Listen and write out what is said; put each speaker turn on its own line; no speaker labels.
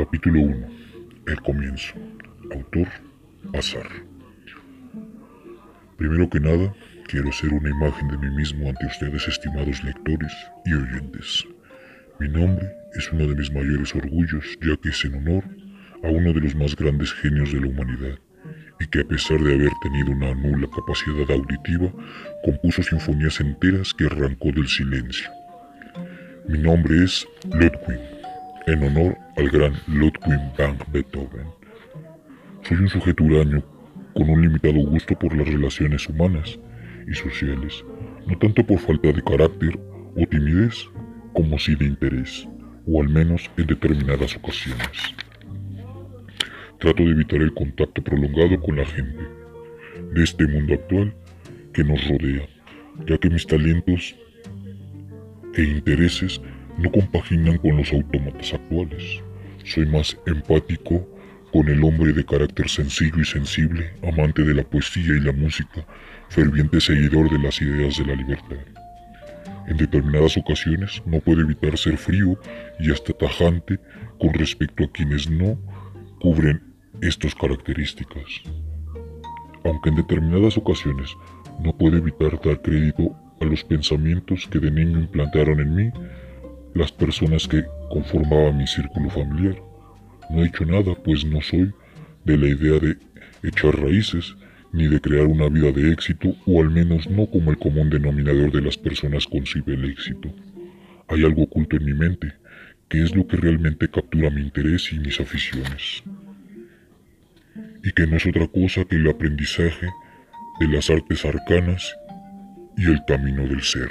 Capítulo 1. El comienzo. Autor. Azar. Primero que nada, quiero hacer una imagen de mí mismo ante ustedes, estimados lectores y oyentes. Mi nombre es uno de mis mayores orgullos, ya que es en honor a uno de los más grandes genios de la humanidad, y que a pesar de haber tenido una nula capacidad auditiva, compuso sinfonías enteras que arrancó del silencio. Mi nombre es Ludwig, en honor al gran Ludwig van Beethoven. Soy un sujeto huraño con un limitado gusto por las relaciones humanas y sociales, no tanto por falta de carácter o timidez, como sí de interés, o al menos en determinadas ocasiones. Trato de evitar el contacto prolongado con la gente de este mundo actual que nos rodea, ya que mis talentos e intereses no compaginan con los autómatas actuales. Soy más empático con el hombre de carácter sencillo y sensible, amante de la poesía y la música, ferviente seguidor de las ideas de la libertad. En determinadas ocasiones no puedo evitar ser frío y hasta tajante con respecto a quienes no cubren estas características. Aunque en determinadas ocasiones no puedo evitar dar crédito a los pensamientos que de niño implantaron en mí las personas que conformaban mi círculo familiar. No he hecho nada, pues no soy de la idea de echar raíces, ni de crear una vida de éxito, o al menos no como el común denominador de las personas concibe el éxito. Hay algo oculto en mi mente, que es lo que realmente captura mi interés y mis aficiones. Y que no es otra cosa que el aprendizaje de las artes arcanas y el camino del ser.